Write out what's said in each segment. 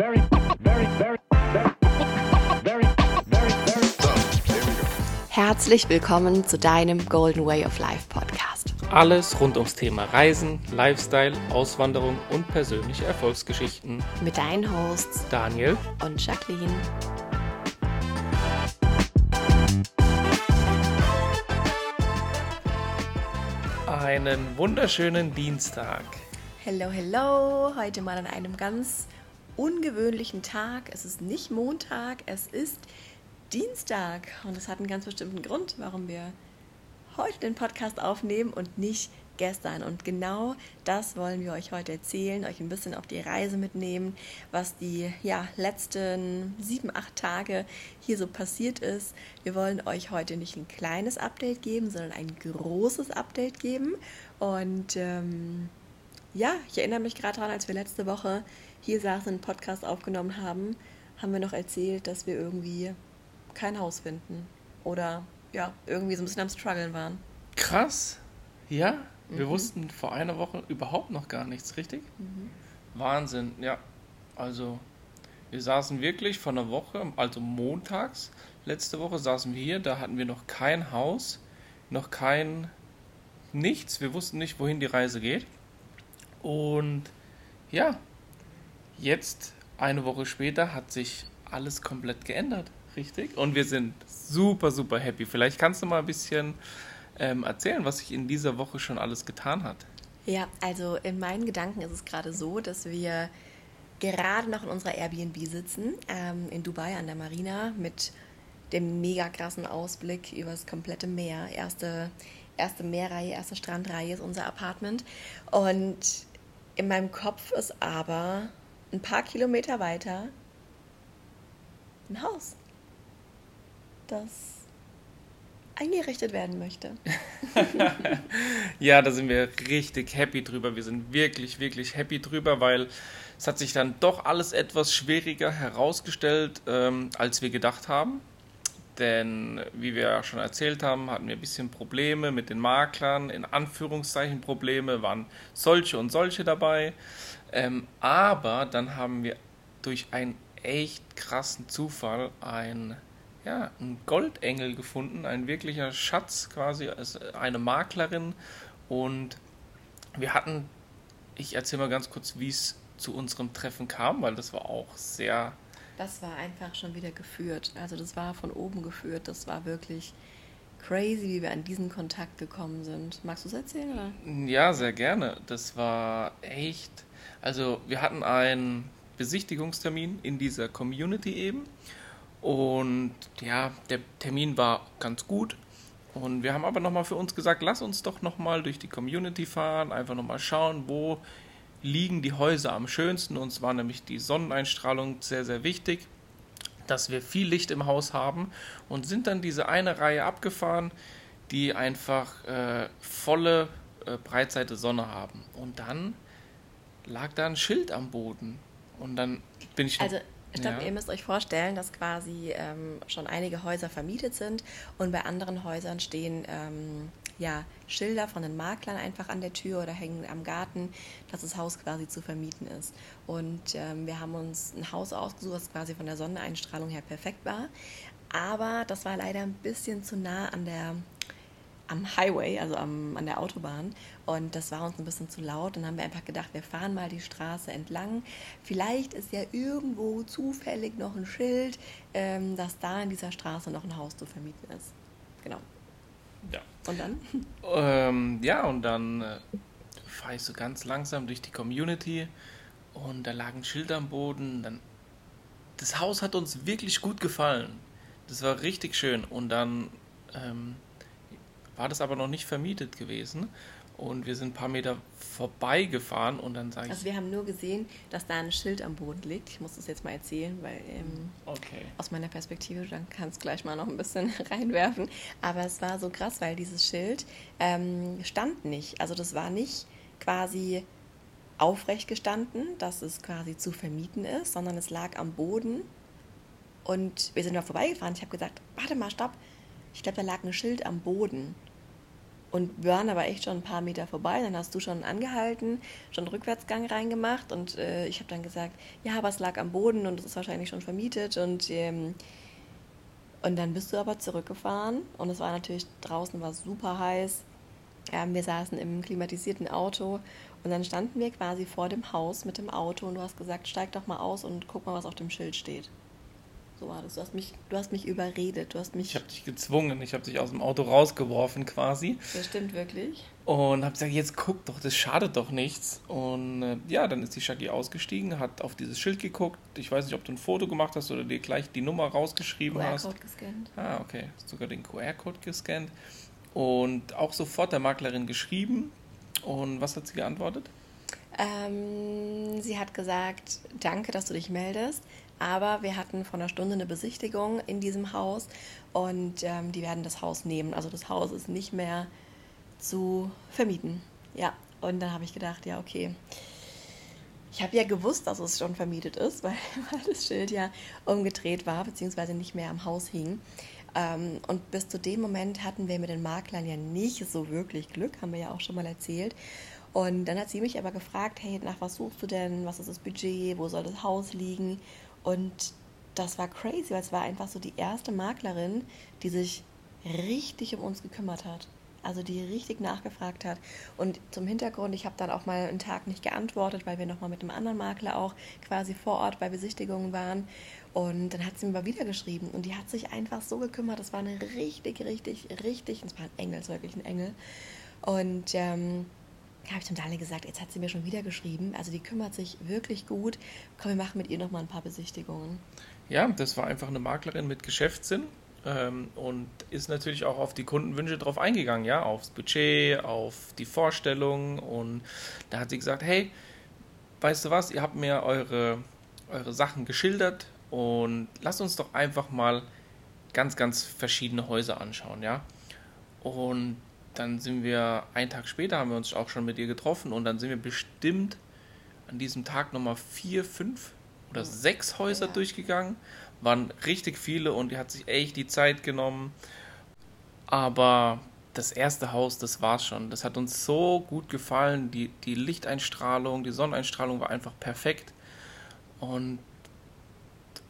very, very, very, very, very, very, very. Herzlich willkommen zu deinem Golden Way of Life Podcast. Alles rund ums Thema Reisen, Lifestyle, Auswanderung und persönliche Erfolgsgeschichten. Mit deinen Hosts Daniel, und Jacqueline. einen wunderschönen Dienstag. Hello, hello. Heute mal an einem ganz ungewöhnlichen Tag. Es ist nicht Montag, es ist Dienstag. Und es hat einen ganz bestimmten Grund, warum wir heute den Podcast aufnehmen und nicht gestern. Und genau das wollen wir euch heute erzählen, euch ein bisschen auf die Reise mitnehmen, was die ja, letzten sieben, acht Tage hier so passiert ist. Wir wollen euch heute nicht ein kleines Update geben, sondern ein großes Update geben. Und ähm, ja, ich erinnere mich gerade daran, als wir letzte Woche hier saßen, einen Podcast aufgenommen haben, haben wir noch erzählt, dass wir irgendwie kein Haus finden. Oder ja, irgendwie so ein bisschen am Struggeln waren. Krass. Ja, wir wussten vor einer Woche überhaupt noch gar nichts, richtig? Wahnsinn, ja. Also, wir saßen wirklich vor einer Woche, also montags, letzte Woche saßen wir hier, da hatten wir noch kein Haus, noch kein nichts. Wir wussten nicht, wohin die Reise geht. Und ja, jetzt, eine Woche später, hat sich alles komplett geändert, richtig? Und wir sind super, super happy. Vielleicht kannst du mal ein bisschen ähm, erzählen, was sich in dieser Woche schon alles getan hat. Ja, also in meinen Gedanken ist es gerade so, dass wir gerade noch in unserer Airbnb sitzen, ähm, in Dubai an der Marina mit dem mega krassen Ausblick über das komplette Meer. Erste, erste Meerreihe, erste Strandreihe ist unser Apartment. Und in meinem Kopf ist aber ein paar Kilometer weiter ein Haus, das eingerichtet werden möchte. Ja, da sind wir richtig happy drüber. Wir sind wirklich, wirklich happy drüber, weil es hat sich dann doch alles etwas schwieriger herausgestellt, ähm, als wir gedacht haben. Denn, wie wir ja schon erzählt haben, hatten wir ein bisschen Probleme mit den Maklern, in Anführungszeichen Probleme, waren solche und solche dabei. Ähm, aber dann haben wir durch einen echt krassen Zufall ein, ja, einen Goldengel gefunden, ein wirklicher Schatz quasi, also eine Maklerin. Und wir hatten, ich erzähle mal ganz kurz, wie es zu unserem Treffen kam, weil das war auch sehr Das war einfach schon wieder geführt. Also das war von oben geführt. Das war wirklich crazy, wie wir an diesen Kontakt gekommen sind. Magst du es erzählen? Oder? Ja, sehr gerne. Das war echt. Also, wir hatten einen Besichtigungstermin in dieser Community eben. Und ja, der Termin war ganz gut. Und wir haben aber nochmal für uns gesagt, lass uns doch nochmal durch die Community fahren, einfach nochmal schauen, wo liegen die Häuser am schönsten. Uns war nämlich die Sonneneinstrahlung sehr, sehr wichtig, dass wir viel Licht im Haus haben und sind dann diese eine Reihe abgefahren, die einfach äh, volle äh, Breitseite Sonne haben. Und dann lag da ein Schild am Boden. Und dann bin ich. Also, ich glaube, Ja. ihr müsst euch vorstellen, dass quasi ähm, schon einige Häuser vermietet sind und bei anderen Häusern stehen ähm, ja, Schilder von den Maklern einfach an der Tür oder hängen am Garten, dass das Haus quasi zu vermieten ist. Und ähm, wir haben uns ein Haus ausgesucht, das quasi von der Sonneneinstrahlung her perfekt war. Aber das war leider ein bisschen zu nah an der am Highway, also am, an der Autobahn. Und das war uns ein bisschen zu laut. Dann haben wir einfach gedacht, wir fahren mal die Straße entlang. Vielleicht ist ja irgendwo zufällig noch ein Schild, ähm, dass da in dieser Straße noch ein Haus zu vermieten ist. Genau. Ja. Und dann? Ähm, ja, und dann äh, fahre ich so ganz langsam durch die Community und da lag ein Schild am Boden. Dann, das Haus hat uns wirklich gut gefallen. Das war richtig schön. Und dann ähm, war das aber noch nicht vermietet gewesen. Und wir sind ein paar Meter vorbeigefahren und dann sage ich, Also wir haben nur gesehen, dass da ein Schild am Boden liegt. Ich muss das jetzt mal erzählen, weil ähm, okay. aus meiner Perspektive, dann kannst du gleich mal noch ein bisschen reinwerfen. Aber es war so krass, weil dieses Schild ähm, stand nicht. Also das war nicht quasi aufrecht gestanden, dass es quasi zu vermieten ist, sondern es lag am Boden. Und wir sind da vorbeigefahren. Ich habe gesagt, warte mal, stopp. Ich glaube, da lag ein Schild am Boden. Und wir waren aber echt schon ein paar Meter vorbei. Dann hast du schon angehalten, schon einen Rückwärtsgang reingemacht. Und äh, ich habe dann gesagt, ja, aber es lag am Boden und es ist wahrscheinlich schon vermietet. Und, ähm, und dann bist du aber zurückgefahren. Und es war natürlich draußen war super heiß. Ähm, wir saßen im klimatisierten Auto. Und dann standen wir quasi vor dem Haus mit dem Auto. Und du hast gesagt, steig doch mal aus und guck mal, was auf dem Schild steht. So war das. Du hast mich, du hast mich überredet. Du hast mich. Ich habe dich gezwungen, ich habe dich aus dem Auto rausgeworfen quasi. Das stimmt wirklich. Und habe gesagt, jetzt guck doch, das schadet doch nichts. Und äh, ja, dann ist die Shaggy ausgestiegen, hat auf dieses Schild geguckt. Ich weiß nicht, ob du ein Foto gemacht hast oder dir gleich die Nummer rausgeschrieben hast. QR-Code gescannt. Ah, okay. Hast sogar den QR-Code gescannt. Und auch sofort der Maklerin geschrieben. Und was hat sie geantwortet? Ähm, sie hat gesagt, danke, dass du dich meldest. Aber wir hatten vor einer Stunde eine Besichtigung in diesem Haus und ähm, die werden das Haus nehmen. Also das Haus ist nicht mehr zu vermieten. Ja, und dann habe ich gedacht, ja, okay. Ich habe ja gewusst, dass es schon vermietet ist, weil, weil das Schild ja umgedreht war, beziehungsweise nicht mehr am Haus hing. Ähm, und bis zu dem Moment hatten wir mit den Maklern ja nicht so wirklich Glück, haben wir ja auch schon mal erzählt. Und dann hat sie mich aber gefragt, hey, nach was suchst du denn? Was ist das Budget? Wo soll das Haus liegen? Und das war crazy, weil es war einfach so die erste Maklerin, die sich richtig um uns gekümmert hat. Also die richtig nachgefragt hat. Und zum Hintergrund, ich habe dann auch mal einen Tag nicht geantwortet, weil wir nochmal mit einem anderen Makler auch quasi vor Ort bei Besichtigungen waren. Und dann hat sie mir mal wieder geschrieben und die hat sich einfach so gekümmert. Das war eine richtig, richtig, richtig, es war ein Engel, es war wirklich ein Engel. Und ähm, habe ich zum Dali gesagt, jetzt hat sie mir schon wieder geschrieben. Also die kümmert sich wirklich gut. Komm, wir machen mit ihr nochmal ein paar Besichtigungen. Ja, das war einfach eine Maklerin mit Geschäftssinn ähm, und ist natürlich auch auf die Kundenwünsche drauf eingegangen, ja, aufs Budget, auf die Vorstellung und da hat sie gesagt, hey, weißt du was, ihr habt mir eure, eure Sachen geschildert und lasst uns doch einfach mal ganz, ganz verschiedene Häuser anschauen, ja. Und dann sind wir, einen Tag später haben wir uns auch schon mit ihr getroffen und dann sind wir bestimmt an diesem Tag nochmal vier, fünf oder sechs Häuser Ja. durchgegangen. Waren richtig viele und die hat sich echt die Zeit genommen. Aber das erste Haus, das war's schon. Das hat uns so gut gefallen. Die, die Lichteinstrahlung, die Sonneneinstrahlung war einfach perfekt. Und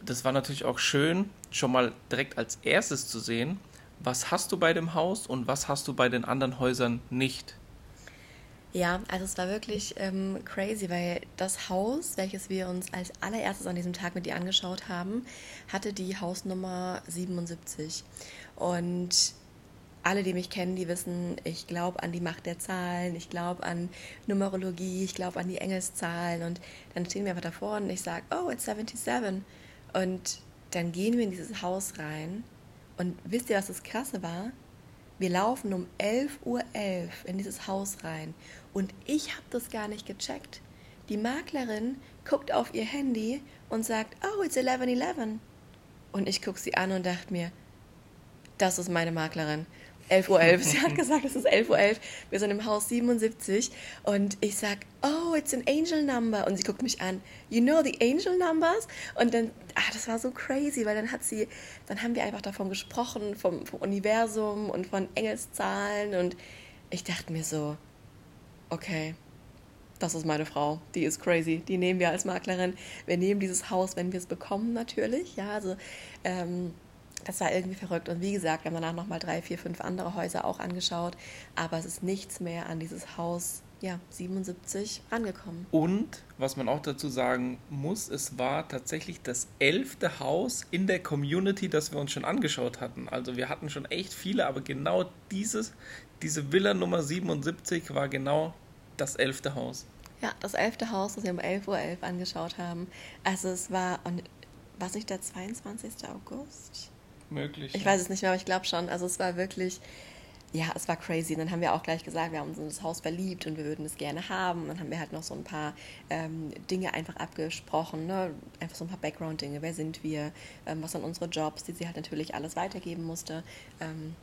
das war natürlich auch schön, schon mal direkt als erstes zu sehen, was hast du bei dem Haus und was hast du bei den anderen Häusern nicht. Ja, also es war wirklich ähm, crazy, weil das Haus, welches wir uns als allererstes an diesem Tag mit ihr angeschaut haben, hatte die Hausnummer 77. Und alle, die mich kennen, die wissen, ich glaube an die Macht der Zahlen, ich glaube an Numerologie, ich glaube an die Engelszahlen. Und dann stehen wir einfach davor und ich sage, oh, it's 77. Und dann gehen wir in dieses Haus rein. Und wisst ihr, was das Krasse war? Wir laufen um 11.11 Uhr in dieses Haus rein und ich habe das gar nicht gecheckt. Die Maklerin guckt auf ihr Handy und sagt, oh, it's 11.11. Und ich gucke sie an und dachte mir, das ist meine Maklerin. 11.11 Uhr. Sie hat gesagt, es ist 11.11 Uhr. Wir sind im Haus 77 und ich sag, oh, it's an angel number. Und sie guckt mich an, you know the angel numbers? Und dann, ah, das war so crazy, weil dann hat sie, dann haben wir einfach davon gesprochen, vom, vom Universum und von Engelszahlen und ich dachte mir so, okay, das ist meine Frau, die ist crazy, die nehmen wir als Maklerin. Wir nehmen dieses Haus, wenn wir es bekommen, natürlich. Ja, also ähm, das war irgendwie verrückt. Und wie gesagt, wir haben danach nochmal drei, vier, fünf andere Häuser auch angeschaut. Aber es ist nichts mehr an dieses Haus, ja, 77 angekommen. Und was man auch dazu sagen muss, es war tatsächlich das elfte Haus in der Community, das wir uns schon angeschaut hatten. Also wir hatten schon echt viele, aber genau dieses, diese Villa Nummer 77 war genau das elfte Haus. Ja, das elfte Haus, das wir um 11.11 Uhr angeschaut haben. Also es war, es nicht der 22. August? Möglich. Ich weiß es nicht mehr, aber ich glaube schon. Also es war wirklich, ja, es war crazy. Und dann haben wir auch gleich gesagt, wir haben uns in das Haus verliebt und wir würden es gerne haben. Und dann haben wir halt noch so ein paar ähm, Dinge einfach abgesprochen, ne? einfach so ein paar Background-Dinge. Wer sind wir? Ähm, was sind unsere Jobs, die sie halt natürlich alles weitergeben musste. Ähm,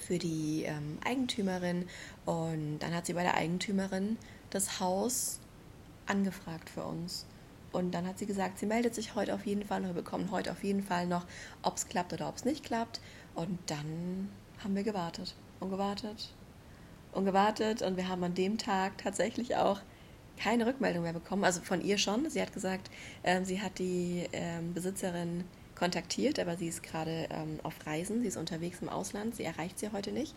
für die ähm, Eigentümerin und dann hat sie bei der Eigentümerin das Haus angefragt für uns. Und dann hat sie gesagt, sie meldet sich heute auf jeden Fall und wir bekommen heute auf jeden Fall noch, ob es klappt oder ob es nicht klappt. Und dann haben wir gewartet und gewartet und gewartet und wir haben an dem Tag tatsächlich auch keine Rückmeldung mehr bekommen. Also von ihr schon. Sie hat gesagt, ähm, sie hat die ähm, Besitzerin kontaktiert, aber sie ist gerade ähm, auf Reisen, sie ist unterwegs im Ausland, sie erreicht sie heute nicht.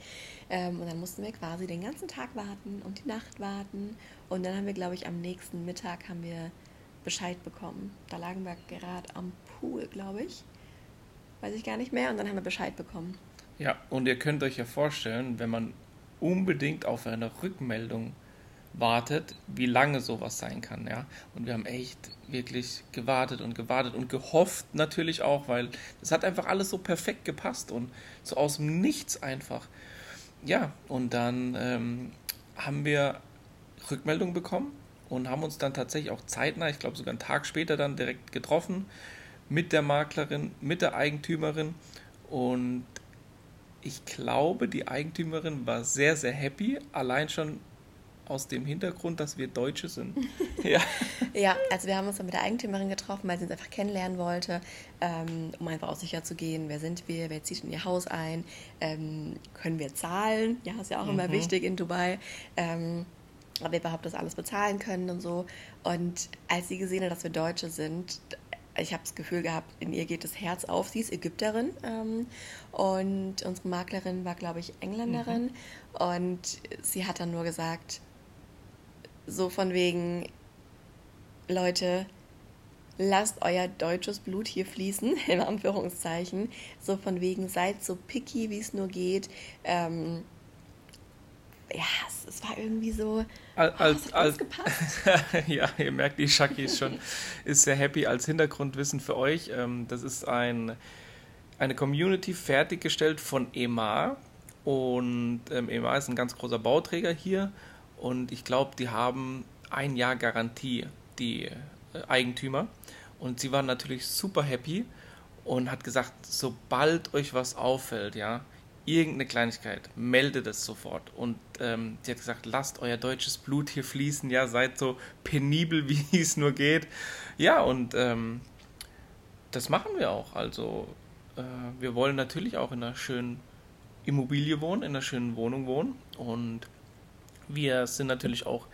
Ähm, und dann mussten wir quasi den ganzen Tag warten und die Nacht warten. Und dann haben wir, glaube ich, am nächsten Mittag haben wir Bescheid bekommen. Da lagen wir gerade am Pool, glaube ich. Weiß ich gar nicht mehr. Und dann haben wir Bescheid bekommen. Ja, und ihr könnt euch ja vorstellen, wenn man unbedingt auf eine Rückmeldung wartet, wie lange sowas sein kann, ja. Und wir haben echt wirklich gewartet und gewartet und gehofft natürlich auch, weil es hat einfach alles so perfekt gepasst und so aus dem Nichts einfach. Ja, und dann ähm, haben wir Rückmeldung bekommen und haben uns dann tatsächlich auch zeitnah, ich glaube sogar einen Tag später dann direkt getroffen mit der Maklerin, mit der Eigentümerin und ich glaube, die Eigentümerin war sehr, sehr happy, allein schon aus dem Hintergrund, dass wir Deutsche sind. ja. ja, also wir haben uns dann mit der Eigentümerin getroffen, weil sie uns einfach kennenlernen wollte, ähm, um einfach auch sicher zu gehen, wer sind wir, wer zieht in ihr Haus ein, ähm, können wir zahlen, ja, ist ja auch mhm. immer wichtig in Dubai, ähm, ob wir überhaupt das alles bezahlen können und so. Und als sie gesehen hat, dass wir Deutsche sind, ich habe das Gefühl gehabt, in ihr geht das Herz auf. Sie ist Ägypterin ähm, und unsere Maklerin war, glaube ich, Engländerin. Mhm. Und sie hat dann nur gesagt, so von wegen, Leute, lasst euer deutsches Blut hier fließen, in Anführungszeichen. So von wegen, seid so picky, wie es nur geht. Ähm, ja, es, es, war irgendwie so. Als, oh, als, als ja, ihr merkt, die Shaki ist schon ist sehr happy als Hintergrundwissen für euch. Ähm, das ist ein, eine Community fertiggestellt von EMA. Und ähm, EMA ist ein ganz großer Bauträger hier und ich glaube, die haben ein Jahr Garantie, die äh, Eigentümer. Und sie waren natürlich super happy und hat gesagt, sobald euch was auffällt, ja, irgendeine Kleinigkeit, meldet es sofort. Und ähm, sie hat gesagt, lasst euer deutsches Blut hier fließen, ja, seid so penibel, wie es nur geht. Ja, und ähm, das machen wir auch. Also äh, wir wollen natürlich auch in einer schönen Immobilie wohnen, in einer schönen Wohnung wohnen. Und wir sind natürlich auch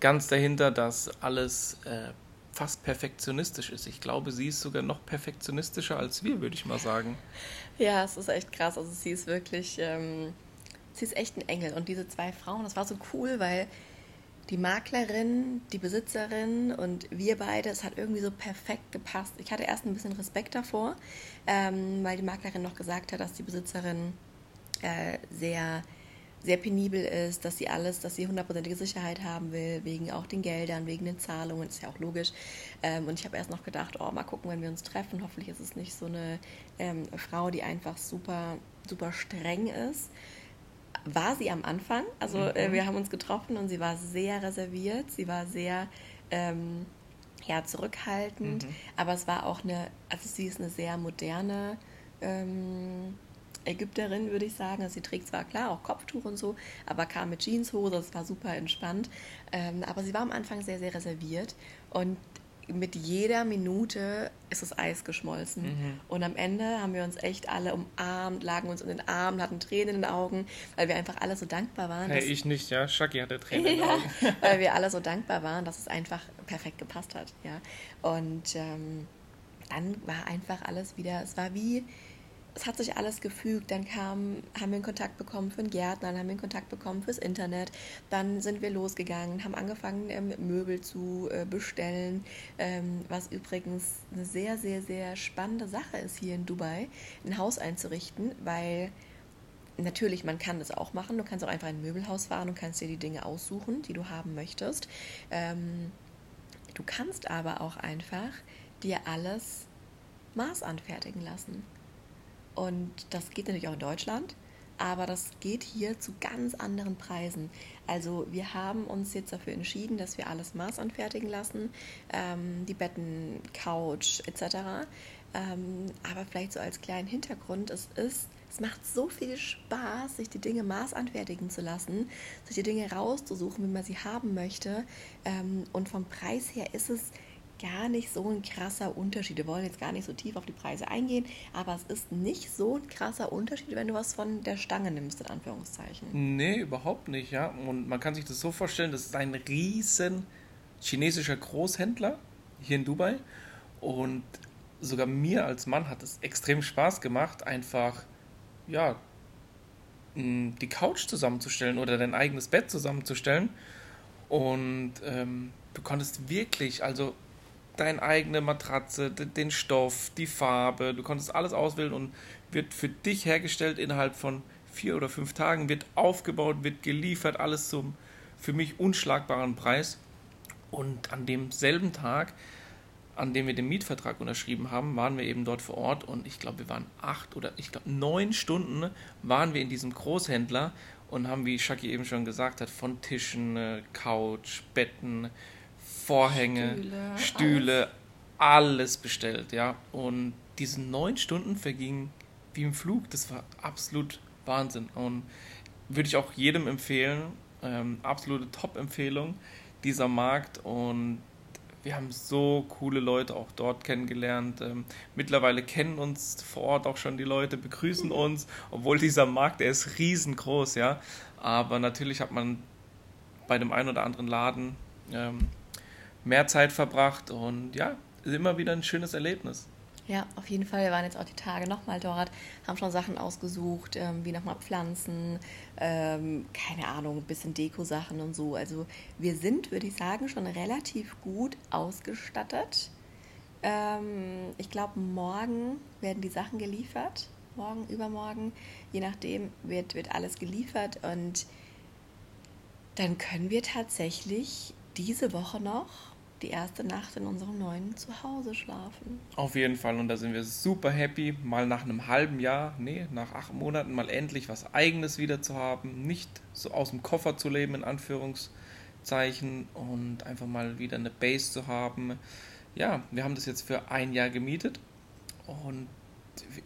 ganz dahinter, dass alles äh, fast perfektionistisch ist. Ich glaube, sie ist sogar noch perfektionistischer als wir, würde ich mal sagen. Ja, es ist echt krass. Also sie ist wirklich, ähm, sie ist echt ein Engel. Und diese zwei Frauen, das war so cool, weil die Maklerin, die Besitzerin und wir beide, es hat irgendwie so perfekt gepasst. Ich hatte erst ein bisschen Respekt davor, ähm, weil die Maklerin noch gesagt hat, dass die Besitzerin äh, sehr sehr penibel ist, dass sie alles, dass sie hundertprozentige Sicherheit haben will, wegen auch den Geldern, wegen den Zahlungen, ist ja auch logisch. Ähm, und ich habe erst noch gedacht, oh, mal gucken, wenn wir uns treffen. Hoffentlich ist es nicht so eine ähm, Frau, die einfach super, super streng ist. War sie am Anfang. Also mhm. äh, wir haben uns getroffen und sie war sehr reserviert. Sie war sehr ähm, ja, zurückhaltend. Mhm. Aber es war auch eine, also sie ist eine sehr moderne ähm, Ägypterin, würde ich sagen. Also sie trägt zwar klar auch Kopftuch und so, aber kam mit Jeanshose, das war super entspannt. Ähm, aber sie war am Anfang sehr, sehr reserviert und mit jeder Minute ist das Eis geschmolzen. Mhm. Und am Ende haben wir uns echt alle umarmt, lagen uns in den Armen, hatten Tränen in den Augen, weil wir einfach alle so dankbar waren. Hey, ich nicht, ja. Shaki hatte Tränen in den Augen. weil wir alle so dankbar waren, dass es einfach perfekt gepasst hat. Ja. Und ähm, dann war einfach alles wieder, es war wie es hat sich alles gefügt. Dann kam, haben wir einen Kontakt bekommen für einen Gärtner, dann haben wir einen Kontakt bekommen fürs Internet. Dann sind wir losgegangen, haben angefangen, ähm, Möbel zu äh, bestellen, ähm, was übrigens eine sehr, sehr, sehr spannende Sache ist hier in Dubai, ein Haus einzurichten, weil natürlich, man kann das auch machen. Du kannst auch einfach in ein Möbelhaus fahren und kannst dir die Dinge aussuchen, die du haben möchtest. Ähm, du kannst aber auch einfach dir alles Maß anfertigen lassen. Und das geht natürlich auch in Deutschland, aber das geht hier zu ganz anderen Preisen. Also wir haben uns jetzt dafür entschieden, dass wir alles maßanfertigen lassen, ähm, die Betten, Couch etc. Ähm, aber vielleicht so als kleinen Hintergrund, es ist, es macht so viel Spaß, sich die Dinge maßanfertigen zu lassen, sich die Dinge rauszusuchen, wie man sie haben möchte. Ähm, und vom Preis her ist es gar nicht so ein krasser Unterschied. Wir wollen jetzt gar nicht so tief auf die Preise eingehen, aber es ist nicht so ein krasser Unterschied, wenn du was von der Stange nimmst, in Anführungszeichen. Nee, überhaupt nicht, ja. Und man kann sich das so vorstellen, das ist ein riesen chinesischer Großhändler hier in Dubai. Und sogar mir als Mann hat es extrem Spaß gemacht, einfach, ja, die Couch zusammenzustellen oder dein eigenes Bett zusammenzustellen. Und ähm, du konntest wirklich, also deine eigene Matratze, den Stoff, die Farbe, du konntest alles auswählen und wird für dich hergestellt. Innerhalb von vier oder fünf Tagen, wird aufgebaut, wird geliefert, alles zum für mich unschlagbaren Preis. Und an demselben Tag, an dem wir den Mietvertrag unterschrieben haben, waren wir eben dort vor Ort. Und ich glaube, wir waren acht oder ich glaube neun Stunden waren wir in diesem Großhändler und haben, wie Shaki eben schon gesagt hat, von Tischen, äh, Couch, Betten, Vorhänge, Stühle, Stühle, alles bestellt, ja. Und diese neun Stunden vergingen wie im Flug. Das war absolut Wahnsinn. Und würde ich auch jedem empfehlen. Ähm, absolute Top-Empfehlung dieser Markt. Und wir haben so coole Leute auch dort kennengelernt. Ähm, mittlerweile kennen uns vor Ort auch schon die Leute, begrüßen uns, obwohl dieser Markt, der ist riesengroß, ja. Aber natürlich hat man bei dem einen oder anderen Laden ähm, mehr Zeit verbracht und ja, immer wieder ein schönes Erlebnis. Ja, auf jeden Fall. Wir waren jetzt auch die Tage nochmal dort, haben schon Sachen ausgesucht, ähm, wie nochmal Pflanzen, ähm, keine Ahnung, ein bisschen Deko-Sachen und so. Also wir sind, würde ich sagen, schon relativ gut ausgestattet. Ähm, ich glaube, morgen werden die Sachen geliefert. Morgen, übermorgen, je nachdem, wird, wird alles geliefert. Und dann können wir tatsächlich diese Woche noch die erste Nacht in unserem neuen Zuhause schlafen. Auf jeden Fall und da sind wir super happy, mal nach einem halben Jahr, nee, nach acht Monaten mal endlich was Eigenes wieder zu haben, nicht so aus dem Koffer zu leben, in Anführungszeichen, und einfach mal wieder eine Base zu haben. Ja, wir haben das jetzt für ein Jahr gemietet und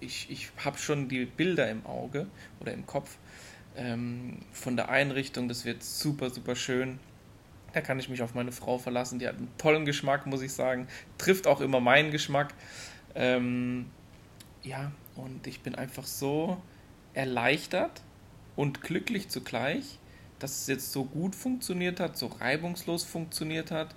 ich, ich habe schon die Bilder im Auge oder im Kopf ähm, von der Einrichtung. Das wird super, super schön. Da kann ich mich auf meine Frau verlassen. Die hat einen tollen Geschmack, muss ich sagen. Trifft auch immer meinen Geschmack. Ähm, ja, und ich bin einfach so erleichtert und glücklich zugleich, dass es jetzt so gut funktioniert hat, so reibungslos funktioniert hat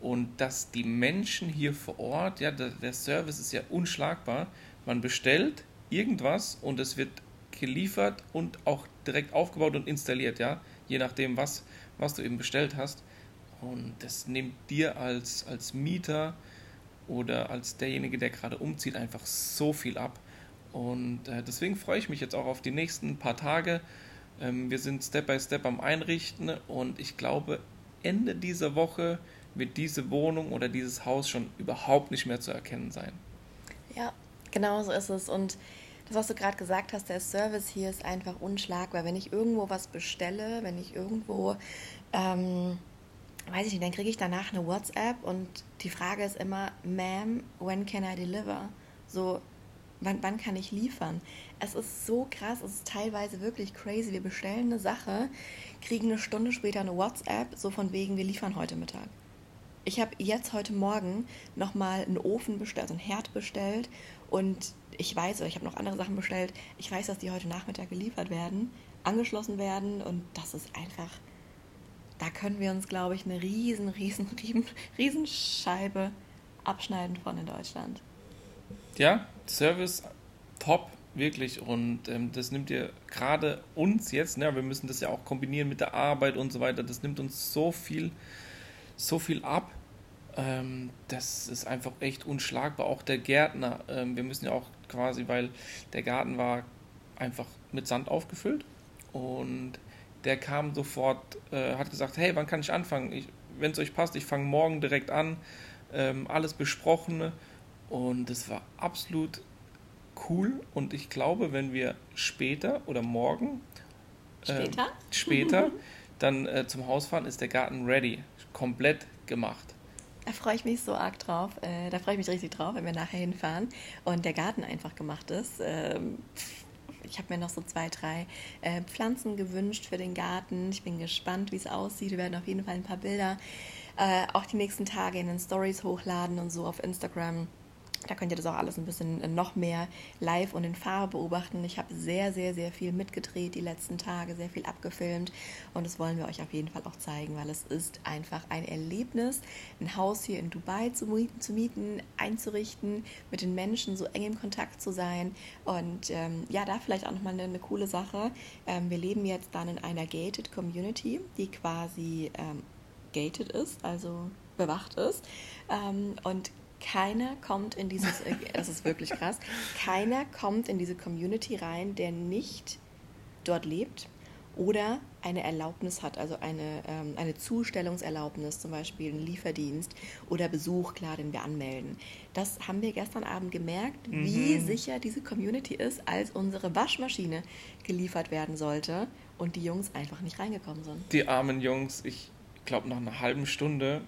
und dass die Menschen hier vor Ort, ja, der, der Service ist ja unschlagbar. Man bestellt irgendwas und es wird geliefert und auch direkt aufgebaut und installiert, ja, je nachdem, was, was du eben bestellt hast. Und das nimmt dir als, als Mieter oder als derjenige, der gerade umzieht, einfach so viel ab. Und äh, deswegen freue ich mich jetzt auch auf die nächsten paar Tage. Ähm, wir sind Step by Step am Einrichten und ich glaube, Ende dieser Woche wird diese Wohnung oder dieses Haus schon überhaupt nicht mehr zu erkennen sein. Ja, genau so ist es. Und das, was du gerade gesagt hast, der Service hier ist einfach unschlagbar. Wenn ich irgendwo was bestelle, wenn ich irgendwo, ähm, weiß ich nicht, dann kriege ich danach eine WhatsApp und die Frage ist immer, Ma'am, when can I deliver? So, wann, wann kann ich liefern? Es ist so krass, es ist teilweise wirklich crazy. Wir bestellen eine Sache, kriegen eine Stunde später eine WhatsApp, so von wegen, wir liefern heute Mittag. Ich habe jetzt heute Morgen nochmal einen Ofen bestellt, einen Herd bestellt und ich weiß, oder ich habe noch andere Sachen bestellt, ich weiß, dass die heute Nachmittag geliefert werden, angeschlossen werden und das ist einfach, da können wir uns, glaube ich, eine riesen, riesen, riesen, riesen Scheibe abschneiden von in Deutschland. Ja, Service top, wirklich. Und ähm, das nimmt dir gerade uns jetzt, ne, wir müssen das ja auch kombinieren mit der Arbeit und so weiter, das nimmt uns so viel, so viel ab. Ähm, das ist einfach echt unschlagbar. Auch der Gärtner, ähm, wir müssen ja auch quasi, weil der Garten war einfach mit Sand aufgefüllt und der kam sofort, äh, hat gesagt, hey, wann kann ich anfangen? Wenn es euch passt, ich fange morgen direkt an. Ähm, alles besprochen und es war absolut cool und ich glaube, wenn wir später oder morgen ähm, Später? später dann äh, zum Haus fahren, ist der Garten ready, komplett gemacht. Da freue ich mich so arg drauf. Äh, da freue ich mich richtig drauf, wenn wir nachher hinfahren und der Garten einfach gemacht ist. Ähm, ich habe mir noch so zwei, drei äh, Pflanzen gewünscht für den Garten. Ich bin gespannt, wie es aussieht. Wir werden auf jeden Fall ein paar Bilder äh, auch die nächsten Tage in den Stories hochladen und so auf Instagram. Da könnt ihr das auch alles ein bisschen äh, noch mehr live und in Farbe beobachten. Ich habe sehr, sehr, sehr viel mitgedreht die letzten Tage, sehr viel abgefilmt und das wollen wir euch auf jeden Fall auch zeigen, weil es ist einfach ein Erlebnis, ein Haus hier in Dubai zu mieten, zu mieten einzurichten, mit den Menschen so eng im Kontakt zu sein und ähm, ja, da vielleicht auch nochmal eine, eine coole Sache. Ähm, wir leben jetzt dann in einer gated Community, die quasi ähm, gated ist, also bewacht ist ähm, und keiner kommt in dieses, äh, das ist wirklich krass, keiner kommt in diese Community rein, der nicht dort lebt oder eine Erlaubnis hat, also eine, ähm, eine Zustellungserlaubnis, zum Beispiel einen Lieferdienst oder Besuch, klar, den wir anmelden. Das haben wir gestern Abend gemerkt, Mhm. wie sicher diese Community ist, als unsere Waschmaschine geliefert werden sollte und die Jungs einfach nicht reingekommen sind. Die armen Jungs, ich glaube nach einer halben Stunde,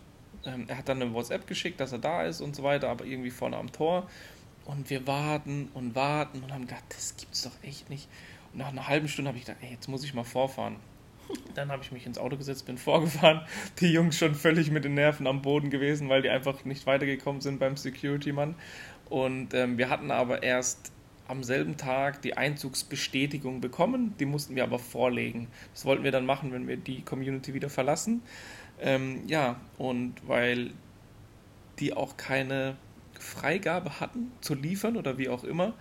ähm, er hat dann eine WhatsApp geschickt, dass er da ist und so weiter, aber irgendwie vorne am Tor. Und wir warten und warten und haben gedacht, das gibt's doch echt nicht. Und nach einer halben Stunde habe ich gedacht, ey, jetzt muss ich mal vorfahren. Dann habe ich mich ins Auto gesetzt, bin vorgefahren. Die Jungs schon völlig mit den Nerven am Boden gewesen, weil die einfach nicht weitergekommen sind beim Security-Mann. Und ähm, wir hatten aber erst am selben Tag die Einzugsbestätigung bekommen. Die mussten wir aber vorlegen. Das wollten wir dann machen, wenn wir die Community wieder verlassen. Ähm, ja, und weil die auch keine Freigabe hatten zu liefern oder wie auch immer,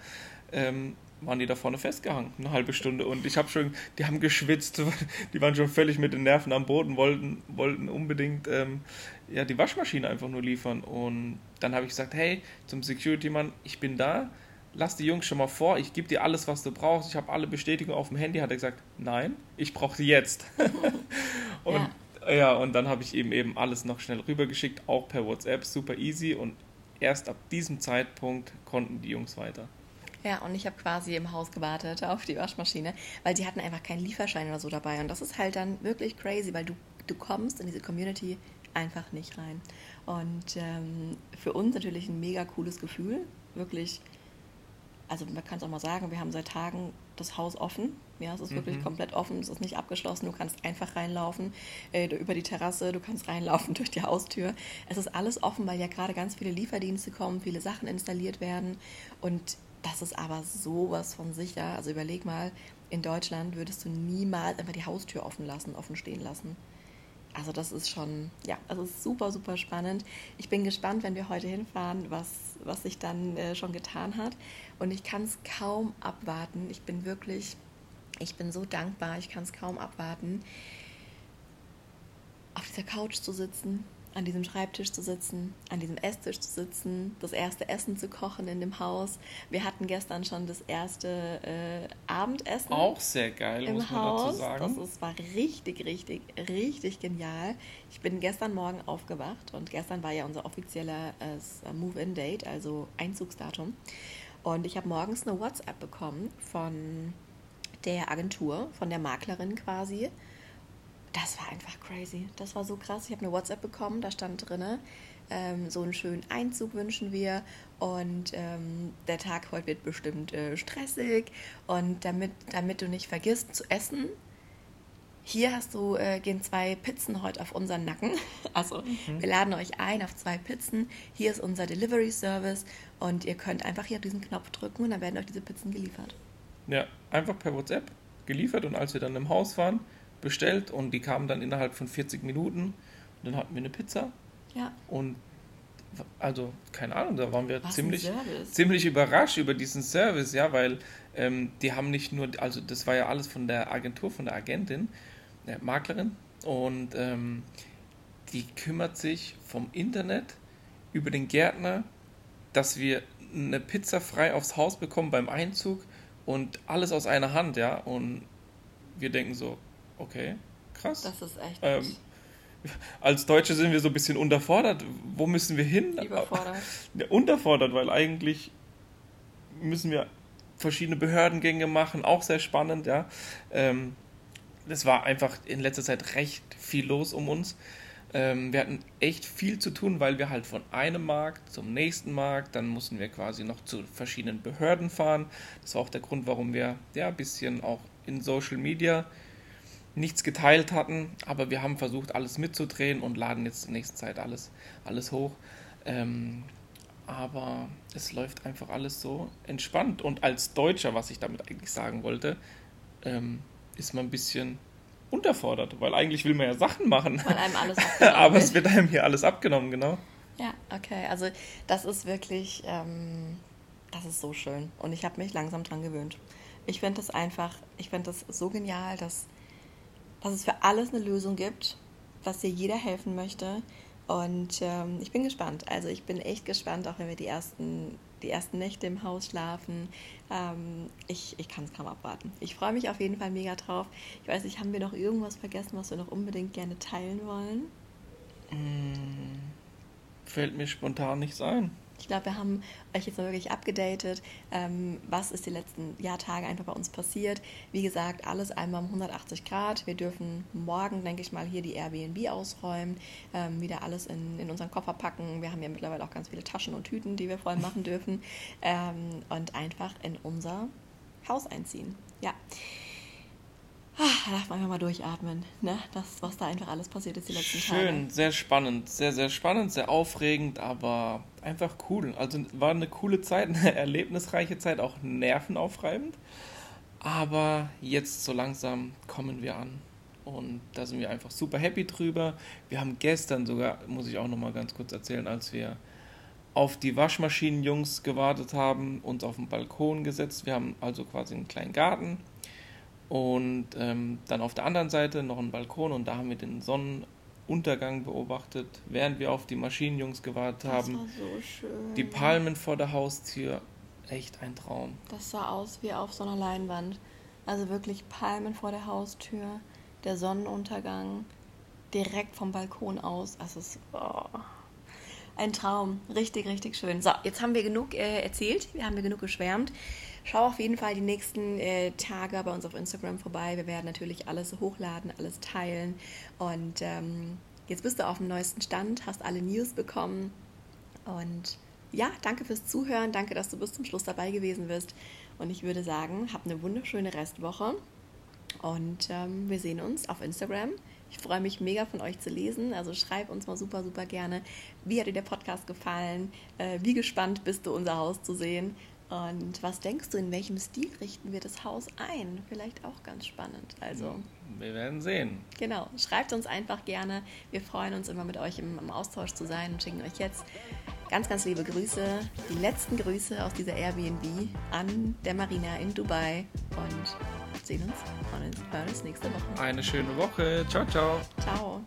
ähm, waren die da vorne festgehangen, eine halbe Stunde. Und ich habe schon, die haben geschwitzt, die waren schon völlig mit den Nerven am Boden, wollten, wollten unbedingt ähm, ja, die Waschmaschine einfach nur liefern. Und dann habe ich gesagt, hey, zum Security-Mann, ich bin da, lass die Jungs schon mal vor, ich gebe dir alles, was du brauchst, ich habe alle Bestätigungen auf dem Handy. Hat er gesagt, nein, ich brauche die jetzt. und ja. Ja, und dann habe ich eben eben alles noch schnell rübergeschickt, auch per WhatsApp, super easy. Und erst ab diesem Zeitpunkt konnten die Jungs weiter. Ja, und ich habe quasi im Haus gewartet auf die Waschmaschine, weil die hatten einfach keinen Lieferschein oder so dabei. Und das ist halt dann wirklich crazy, weil du, du kommst in diese Community einfach nicht rein. Und ähm, für uns natürlich ein mega cooles Gefühl. Wirklich, also man kann es auch mal sagen, wir haben seit Tagen das Haus offen. Ja, es ist wirklich Mhm. komplett offen, es ist nicht abgeschlossen. Du kannst einfach reinlaufen äh, über die Terrasse, du kannst reinlaufen durch die Haustür. Es ist alles offen, weil ja gerade ganz viele Lieferdienste kommen, viele Sachen installiert werden. Und das ist aber sowas von sicher. Also überleg mal, in Deutschland würdest du niemals einfach die Haustür offen lassen, offen stehen lassen. Also das ist schon, ja, also es ist super, super spannend. Ich bin gespannt, wenn wir heute hinfahren, was, was sich dann äh, schon getan hat. Und ich kann es kaum abwarten. Ich bin wirklich, ich bin so dankbar, ich kann es kaum abwarten, auf dieser Couch zu sitzen, an diesem Schreibtisch zu sitzen, an diesem Esstisch zu sitzen, das erste Essen zu kochen in dem Haus. Wir hatten gestern schon das erste äh, Abendessen Auch sehr geil, im muss man dazu Haus. sagen. Das ist, war richtig, richtig, richtig genial. Ich bin gestern Morgen aufgewacht und gestern war ja unser offizieller äh, Move-In-Date, also Einzugsdatum. Und ich habe morgens eine WhatsApp bekommen von der Agentur, von der Maklerin quasi. Das war einfach crazy. Das war so krass. Ich habe eine WhatsApp bekommen, da stand drin, ähm, so einen schönen Einzug wünschen wir und ähm, der Tag heute wird bestimmt äh, stressig und damit, damit du nicht vergisst zu essen, hier hast du, äh, gehen zwei Pizzen heute auf unseren Nacken. Also wir laden euch ein auf zwei Pizzen. Hier ist unser Delivery Service und ihr könnt einfach hier auf diesen Knopf drücken und dann werden euch diese Pizzen geliefert. Ja, einfach per WhatsApp geliefert und als wir dann im Haus waren, bestellt und die kamen dann innerhalb von 40 Minuten und dann hatten wir eine Pizza Ja, und also keine Ahnung, da waren wir was ziemlich ziemlich überrascht über diesen Service, ja, weil ähm, die haben nicht nur, also das war ja alles von der Agentur, von der Agentin, Maklerin und ähm, die kümmert sich vom Internet über den Gärtner, dass wir eine Pizza frei aufs Haus bekommen beim Einzug und alles aus einer Hand, ja, und wir denken so, okay, krass. Das ist echt Ähm, Als Deutsche sind wir so ein bisschen unterfordert. Wo müssen wir hin? überfordert. Unterfordert, weil eigentlich müssen wir verschiedene Behördengänge machen, auch sehr spannend, ja. Ähm, das war einfach in letzter Zeit recht viel los um uns. Ähm, wir hatten echt viel zu tun, weil wir halt von einem Markt zum nächsten Markt, dann mussten wir quasi noch zu verschiedenen Behörden fahren. Das war auch der Grund, warum wir ja ein bisschen auch in Social Media nichts geteilt hatten, aber wir haben versucht, alles mitzudrehen und laden jetzt zur nächsten Zeit alles, alles hoch. Ähm, aber es läuft einfach alles so entspannt. Und als Deutscher, was ich damit eigentlich sagen wollte, ähm, ist man ein bisschen unterfordert, weil eigentlich will man ja Sachen machen. Weil einem alles abgenommen aber es wird einem hier alles abgenommen, genau. Ja, okay. Also das ist wirklich, ähm, das ist so schön. Und ich habe mich langsam dran gewöhnt. Ich finde das einfach, ich finde das so genial, dass, dass es für alles eine Lösung gibt, dass dir jeder helfen möchte. Und ähm, ich bin gespannt. Also ich bin echt gespannt, auch wenn wir die ersten, die ersten Nächte im Haus schlafen. Ähm, ich ich kann es kaum abwarten. Ich freue mich auf jeden Fall mega drauf. Ich weiß nicht, haben wir noch irgendwas vergessen, was wir noch unbedingt gerne teilen wollen? Fällt mir spontan nichts ein. Ich glaube, wir haben euch jetzt wirklich abgedatet. Ähm, was ist die letzten Jahrtage einfach bei uns passiert? Wie gesagt, alles einmal um 180 Grad. Wir dürfen morgen, denke ich mal, hier die Airbnb ausräumen, ähm, wieder alles in, in unseren Koffer packen. Wir haben ja mittlerweile auch ganz viele Taschen und Tüten, die wir voll machen dürfen. Ähm, und einfach in unser Haus einziehen. Ja. Ah, Da darf man einfach mal durchatmen, ne? Das, was da einfach alles passiert ist die letzten Tage. Schön, sehr spannend, sehr, sehr spannend, sehr aufregend, aber einfach cool. Also war eine coole Zeit, eine erlebnisreiche Zeit, auch nervenaufreibend. Aber jetzt so langsam kommen wir an. Und da sind wir einfach super happy drüber. Wir haben gestern sogar, muss ich auch nochmal ganz kurz erzählen, als wir auf die Waschmaschinenjungs gewartet haben, uns auf den Balkon gesetzt. Wir haben also quasi einen kleinen Garten und ähm, dann auf der anderen Seite noch einen Balkon und da haben wir den Sonnenuntergang beobachtet, während wir auf die Maschinenjungs gewartet Das haben. war so schön. Die Palmen vor der Haustür, echt ein Traum. Das sah aus wie auf so einer Leinwand. Also wirklich Palmen vor der Haustür, der Sonnenuntergang direkt vom Balkon aus. Also es ist oh, ein Traum. Richtig, richtig schön. So, jetzt haben wir genug äh, erzählt, wir haben wir genug geschwärmt. Schau auf jeden Fall die nächsten äh, Tage bei uns auf Instagram vorbei. Wir werden natürlich alles hochladen, alles teilen. Und ähm, jetzt bist du auf dem neuesten Stand, hast alle News bekommen. Und ja, danke fürs Zuhören. Danke, dass du bis zum Schluss dabei gewesen bist. Und ich würde sagen, hab eine wunderschöne Restwoche. Und ähm, wir sehen uns auf Instagram. Ich freue mich mega von euch zu lesen. Also schreib uns mal super, super gerne, wie hat dir der Podcast gefallen? Äh, wie gespannt bist du, unser Haus zu sehen? Und was denkst du, in welchem Stil richten wir das Haus ein? Vielleicht auch ganz spannend. Also. Wir werden sehen. Genau, schreibt uns einfach gerne. Wir freuen uns immer mit euch im, im, Austausch zu sein und schicken euch jetzt ganz, ganz liebe Grüße, die letzten Grüße aus dieser Airbnb an der Marina in Dubai und sehen uns hören uns nächste Woche. Eine schöne Woche. Ciao, ciao. Ciao.